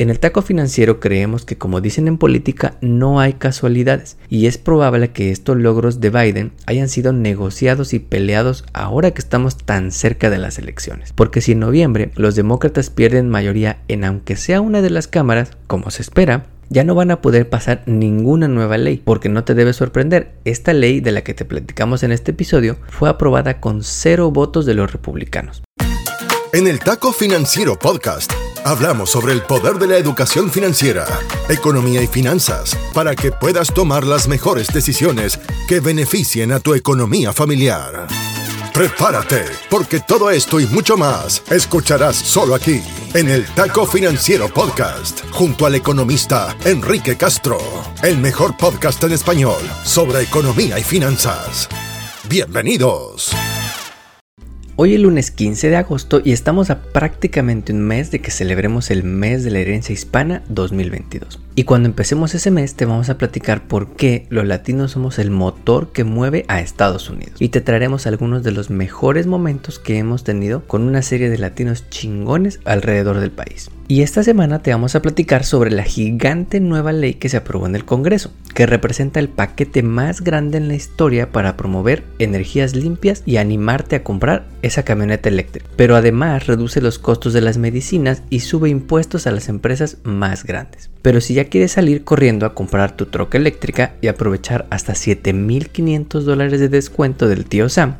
En el taco financiero creemos que como dicen en política no hay casualidades y es probable que estos logros de Biden hayan sido negociados y peleados ahora que estamos tan cerca de las elecciones. Porque si en noviembre los demócratas pierden mayoría en aunque sea una de las cámaras, como se espera, ya no van a poder pasar ninguna nueva ley, porque no te debe sorprender, esta ley de la que te platicamos en este episodio fue aprobada con cero votos de los republicanos. En el Taco Financiero Podcast hablamos sobre el poder de la educación financiera, economía y finanzas para que puedas tomar las mejores decisiones que beneficien a tu economía familiar. Prepárate, porque todo esto y mucho más escucharás solo aquí, en el Taco Financiero Podcast, junto al economista Enrique Castro, el mejor podcast en español sobre economía y finanzas. Bienvenidos. Hoy es lunes 15 de agosto y estamos a prácticamente un mes de que celebremos el mes de la herencia hispana 2022. Y cuando empecemos ese mes te vamos a platicar por qué los latinos somos el motor que mueve a Estados Unidos. Y te traeremos algunos de los mejores momentos que hemos tenido con una serie de latinos chingones alrededor del país. Y esta semana te vamos a platicar sobre la gigante nueva ley que se aprobó en el Congreso, que representa el paquete más grande en la historia para promover energías limpias y animarte a comprar esa camioneta eléctrica. Pero además reduce los costos de las medicinas y sube impuestos a las empresas más grandes. Pero si ya quieres salir corriendo a comprar tu troca eléctrica y aprovechar hasta 7.500 dólares de descuento del tío Sam,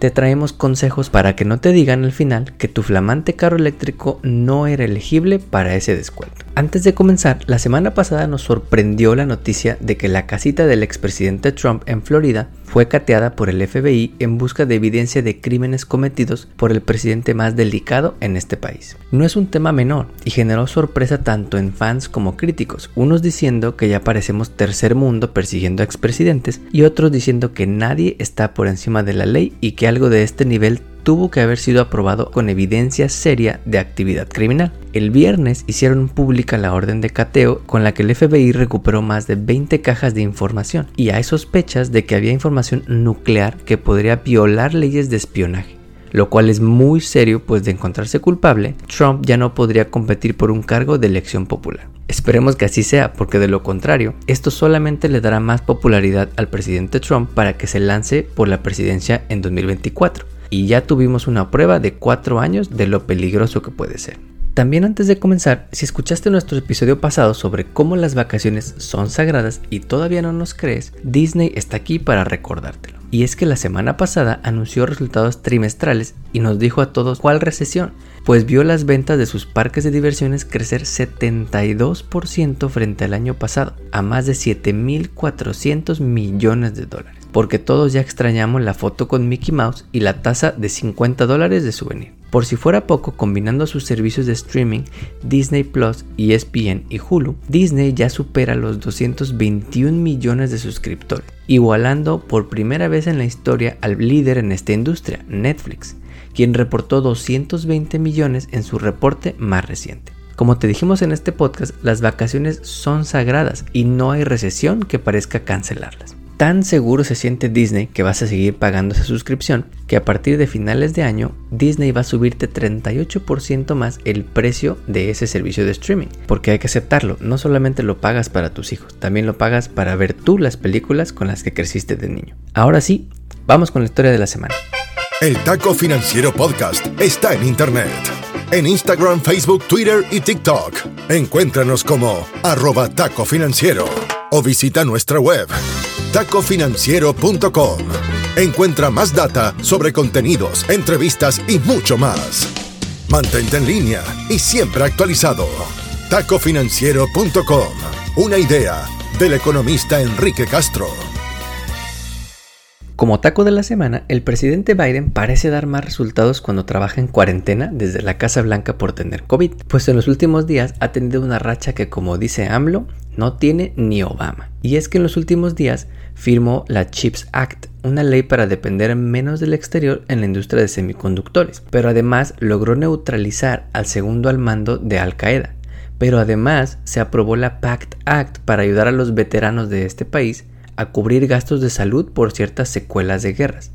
te traemos consejos para que no te digan al final que tu flamante carro eléctrico no era elegible para ese descuento. Antes de comenzar, la semana pasada nos sorprendió la noticia de que la casita del expresidente Trump en Florida fue cateada por el FBI en busca de evidencia de crímenes cometidos por el presidente más delicado en este país. No es un tema menor y generó sorpresa tanto en fans como críticos, unos diciendo que ya parecemos tercer mundo persiguiendo a expresidentes y otros diciendo que nadie está por encima de la ley y que algo de este nivel tuvo que haber sido aprobado con evidencia seria de actividad criminal. El viernes hicieron pública la orden de cateo con la que el FBI recuperó más de 20 cajas de información y hay sospechas de que había información nuclear que podría violar leyes de espionaje lo cual es muy serio pues de encontrarse culpable, Trump ya no podría competir por un cargo de elección popular. Esperemos que así sea, porque de lo contrario, esto solamente le dará más popularidad al presidente Trump para que se lance por la presidencia en 2024 y ya tuvimos una prueba de 4 años de lo peligroso que puede ser. También antes de comenzar, si escuchaste nuestro episodio pasado sobre cómo las vacaciones son sagradas y todavía no nos crees, Disney está aquí para recordártelo. Y es que la semana pasada anunció resultados trimestrales y nos dijo a todos cuál recesión, pues vio las ventas de sus parques de diversiones crecer 72% frente al año pasado, a más de 7.400 millones de dólares porque todos ya extrañamos la foto con Mickey Mouse y la tasa de 50 dólares de souvenir. Por si fuera poco, combinando sus servicios de streaming Disney Plus, ESPN y Hulu, Disney ya supera los 221 millones de suscriptores, igualando por primera vez en la historia al líder en esta industria, Netflix, quien reportó 220 millones en su reporte más reciente. Como te dijimos en este podcast, las vacaciones son sagradas y no hay recesión que parezca cancelarlas. Tan seguro se siente Disney que vas a seguir pagando esa suscripción que a partir de finales de año Disney va a subirte 38% más el precio de ese servicio de streaming. Porque hay que aceptarlo, no solamente lo pagas para tus hijos, también lo pagas para ver tú las películas con las que creciste de niño. Ahora sí, vamos con la historia de la semana. El Taco Financiero Podcast está en Internet. En Instagram, Facebook, Twitter y TikTok. Encuéntranos como arroba taco financiero o visita nuestra web tacofinanciero.com. Encuentra más data sobre contenidos, entrevistas y mucho más. Mantente en línea y siempre actualizado. tacofinanciero.com. Una idea del economista Enrique Castro. Como taco de la semana, el presidente Biden parece dar más resultados cuando trabaja en cuarentena desde la Casa Blanca por tener COVID, pues en los últimos días ha tenido una racha que como dice AMLO, no tiene ni Obama. Y es que en los últimos días firmó la CHIPS Act, una ley para depender menos del exterior en la industria de semiconductores, pero además logró neutralizar al segundo al mando de Al Qaeda. Pero además se aprobó la PACT Act para ayudar a los veteranos de este país a cubrir gastos de salud por ciertas secuelas de guerras.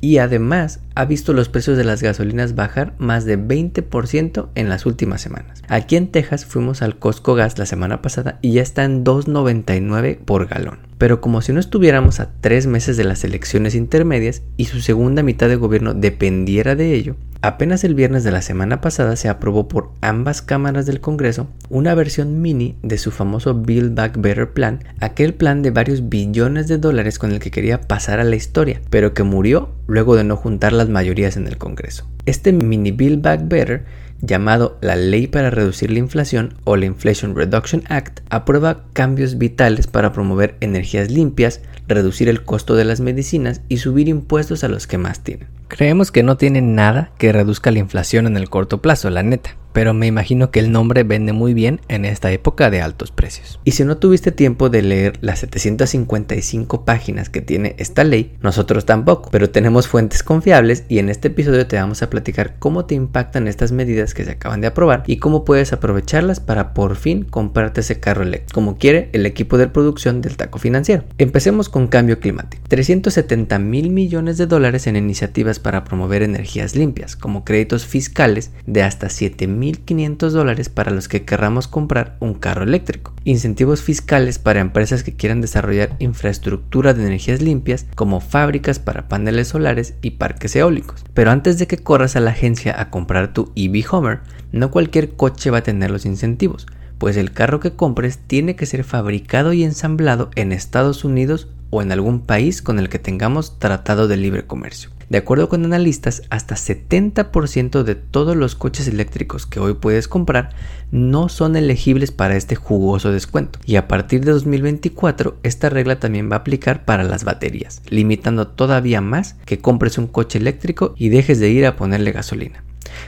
Y además ha visto los precios de las gasolinas bajar más de 20% en las últimas semanas. Aquí en Texas fuimos al Costco Gas la semana pasada y ya está en 2.99 por galón. Pero como si no estuviéramos a tres meses de las elecciones intermedias y su segunda mitad de gobierno dependiera de ello, Apenas el viernes de la semana pasada se aprobó por ambas cámaras del Congreso una versión mini de su famoso Build Back Better Plan, aquel plan de varios billones de dólares con el que quería pasar a la historia, pero que murió luego de no juntar las mayorías en el Congreso. Este mini Build Back Better llamado la Ley para Reducir la Inflación o la Inflation Reduction Act, aprueba cambios vitales para promover energías limpias, reducir el costo de las medicinas y subir impuestos a los que más tienen. Creemos que no tiene nada que reduzca la inflación en el corto plazo, la neta pero me imagino que el nombre vende muy bien en esta época de altos precios. Y si no tuviste tiempo de leer las 755 páginas que tiene esta ley, nosotros tampoco, pero tenemos fuentes confiables y en este episodio te vamos a platicar cómo te impactan estas medidas que se acaban de aprobar y cómo puedes aprovecharlas para por fin comprarte ese carro eléctrico, como quiere el equipo de producción del taco financiero. Empecemos con cambio climático. 370 mil millones de dólares en iniciativas para promover energías limpias, como créditos fiscales de hasta 7 1.500 dólares para los que querramos comprar un carro eléctrico. Incentivos fiscales para empresas que quieran desarrollar infraestructura de energías limpias como fábricas para paneles solares y parques eólicos. Pero antes de que corras a la agencia a comprar tu EV Homer, no cualquier coche va a tener los incentivos pues el carro que compres tiene que ser fabricado y ensamblado en Estados Unidos o en algún país con el que tengamos tratado de libre comercio. De acuerdo con analistas, hasta 70% de todos los coches eléctricos que hoy puedes comprar no son elegibles para este jugoso descuento. Y a partir de 2024, esta regla también va a aplicar para las baterías, limitando todavía más que compres un coche eléctrico y dejes de ir a ponerle gasolina.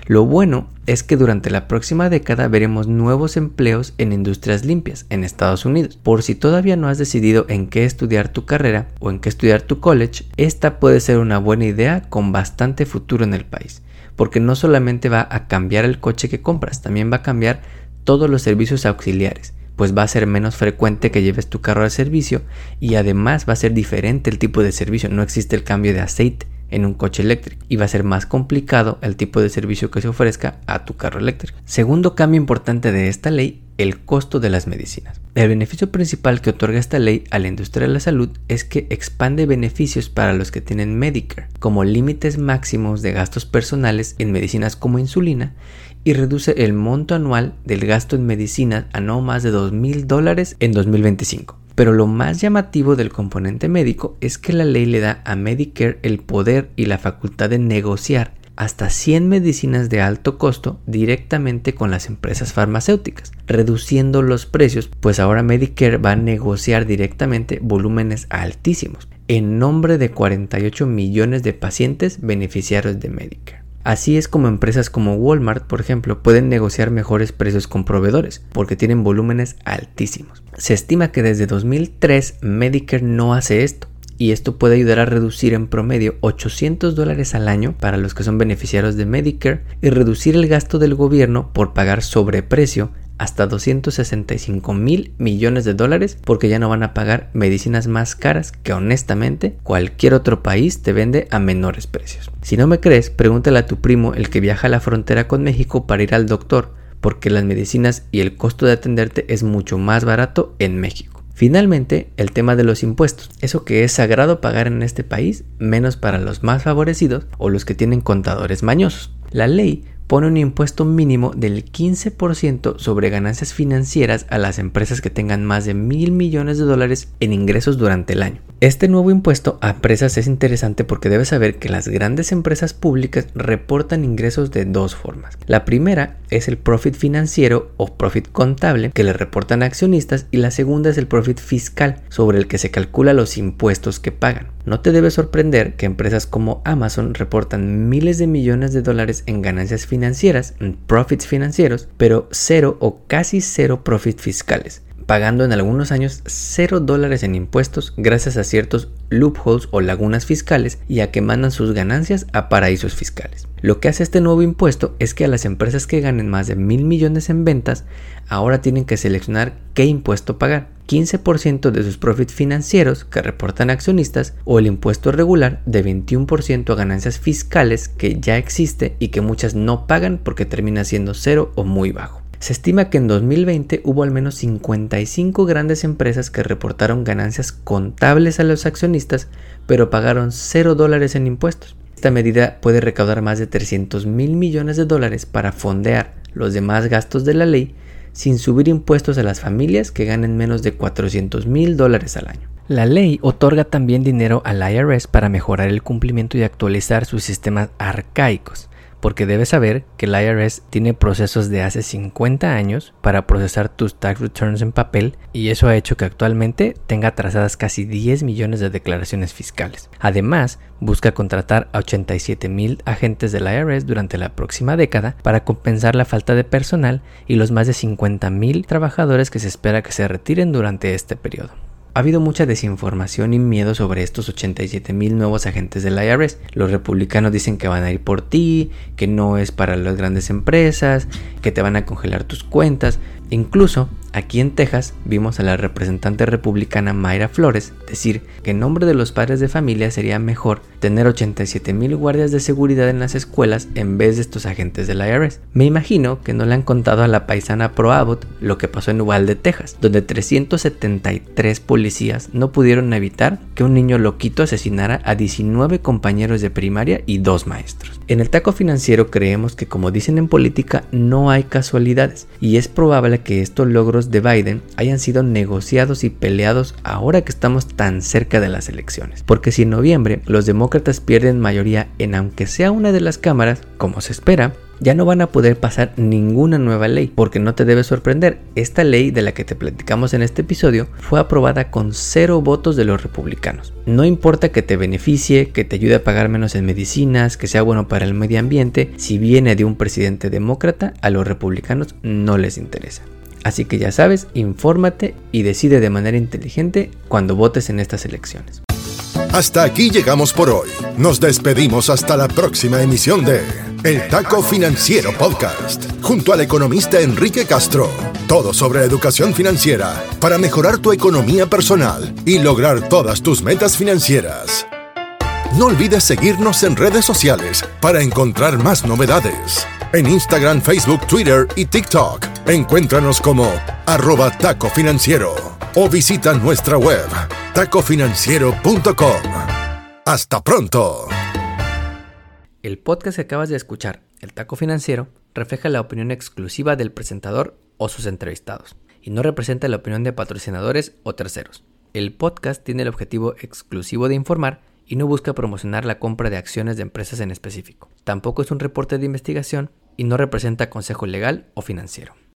Lo bueno es que durante la próxima década veremos nuevos empleos en industrias limpias en Estados Unidos. Por si todavía no has decidido en qué estudiar tu carrera o en qué estudiar tu college, esta puede ser una buena idea con bastante futuro en el país, porque no solamente va a cambiar el coche que compras, también va a cambiar todos los servicios auxiliares pues va a ser menos frecuente que lleves tu carro al servicio y además va a ser diferente el tipo de servicio, no existe el cambio de aceite, en un coche eléctrico y va a ser más complicado el tipo de servicio que se ofrezca a tu carro eléctrico. Segundo cambio importante de esta ley, el costo de las medicinas. El beneficio principal que otorga esta ley a la industria de la salud es que expande beneficios para los que tienen Medicare, como límites máximos de gastos personales en medicinas como insulina y reduce el monto anual del gasto en medicinas a no más de 2 mil dólares en 2025. Pero lo más llamativo del componente médico es que la ley le da a Medicare el poder y la facultad de negociar hasta 100 medicinas de alto costo directamente con las empresas farmacéuticas, reduciendo los precios, pues ahora Medicare va a negociar directamente volúmenes altísimos en nombre de 48 millones de pacientes beneficiarios de Medicare. Así es como empresas como Walmart, por ejemplo, pueden negociar mejores precios con proveedores, porque tienen volúmenes altísimos. Se estima que desde 2003 Medicare no hace esto, y esto puede ayudar a reducir en promedio 800 dólares al año para los que son beneficiarios de Medicare y reducir el gasto del gobierno por pagar sobreprecio hasta 265 mil millones de dólares porque ya no van a pagar medicinas más caras que honestamente cualquier otro país te vende a menores precios. Si no me crees, pregúntale a tu primo el que viaja a la frontera con México para ir al doctor porque las medicinas y el costo de atenderte es mucho más barato en México. Finalmente, el tema de los impuestos. Eso que es sagrado pagar en este país, menos para los más favorecidos o los que tienen contadores mañosos. La ley pone un impuesto mínimo del 15% sobre ganancias financieras a las empresas que tengan más de mil millones de dólares en ingresos durante el año. Este nuevo impuesto a empresas es interesante porque debes saber que las grandes empresas públicas reportan ingresos de dos formas. La primera es el profit financiero o profit contable que le reportan a accionistas y la segunda es el profit fiscal sobre el que se calcula los impuestos que pagan. No te debe sorprender que empresas como Amazon reportan miles de millones de dólares en ganancias financieras, en profits financieros, pero cero o casi cero profits fiscales pagando en algunos años 0 dólares en impuestos gracias a ciertos loopholes o lagunas fiscales y a que mandan sus ganancias a paraísos fiscales. Lo que hace este nuevo impuesto es que a las empresas que ganen más de mil millones en ventas ahora tienen que seleccionar qué impuesto pagar. 15% de sus profits financieros que reportan accionistas o el impuesto regular de 21% a ganancias fiscales que ya existe y que muchas no pagan porque termina siendo cero o muy bajo. Se estima que en 2020 hubo al menos 55 grandes empresas que reportaron ganancias contables a los accionistas, pero pagaron 0 dólares en impuestos. Esta medida puede recaudar más de 300 mil millones de dólares para fondear los demás gastos de la ley sin subir impuestos a las familias que ganen menos de 400 mil dólares al año. La ley otorga también dinero al IRS para mejorar el cumplimiento y actualizar sus sistemas arcaicos porque debes saber que el IRS tiene procesos de hace 50 años para procesar tus tax returns en papel y eso ha hecho que actualmente tenga atrasadas casi 10 millones de declaraciones fiscales. Además, busca contratar a 87 mil agentes del IRS durante la próxima década para compensar la falta de personal y los más de 50 mil trabajadores que se espera que se retiren durante este periodo. Ha habido mucha desinformación y miedo sobre estos 87 mil nuevos agentes del IRS. Los republicanos dicen que van a ir por ti, que no es para las grandes empresas, que te van a congelar tus cuentas. Incluso Aquí en Texas vimos a la representante republicana Mayra Flores decir que en nombre de los padres de familia sería mejor tener 87 mil guardias de seguridad en las escuelas en vez de estos agentes del IRS. Me imagino que no le han contado a la paisana Pro Abbott lo que pasó en Uvalde, Texas, donde 373 policías no pudieron evitar que un niño loquito asesinara a 19 compañeros de primaria y dos maestros. En el taco financiero creemos que como dicen en política no hay casualidades y es probable que estos logros de Biden hayan sido negociados y peleados ahora que estamos tan cerca de las elecciones. Porque si en noviembre los demócratas pierden mayoría en aunque sea una de las cámaras, como se espera, ya no van a poder pasar ninguna nueva ley, porque no te debe sorprender, esta ley de la que te platicamos en este episodio fue aprobada con cero votos de los republicanos. No importa que te beneficie, que te ayude a pagar menos en medicinas, que sea bueno para el medio ambiente, si viene de un presidente demócrata, a los republicanos no les interesa. Así que ya sabes, infórmate y decide de manera inteligente cuando votes en estas elecciones. Hasta aquí llegamos por hoy. Nos despedimos hasta la próxima emisión de El Taco Financiero Podcast, junto al economista Enrique Castro. Todo sobre educación financiera para mejorar tu economía personal y lograr todas tus metas financieras. No olvides seguirnos en redes sociales para encontrar más novedades. En Instagram, Facebook, Twitter y TikTok Encuéntranos como arroba taco financiero o visita nuestra web tacofinanciero.com. Hasta pronto. El podcast que acabas de escuchar, El Taco Financiero, refleja la opinión exclusiva del presentador o sus entrevistados y no representa la opinión de patrocinadores o terceros. El podcast tiene el objetivo exclusivo de informar y no busca promocionar la compra de acciones de empresas en específico. Tampoco es un reporte de investigación y no representa consejo legal o financiero.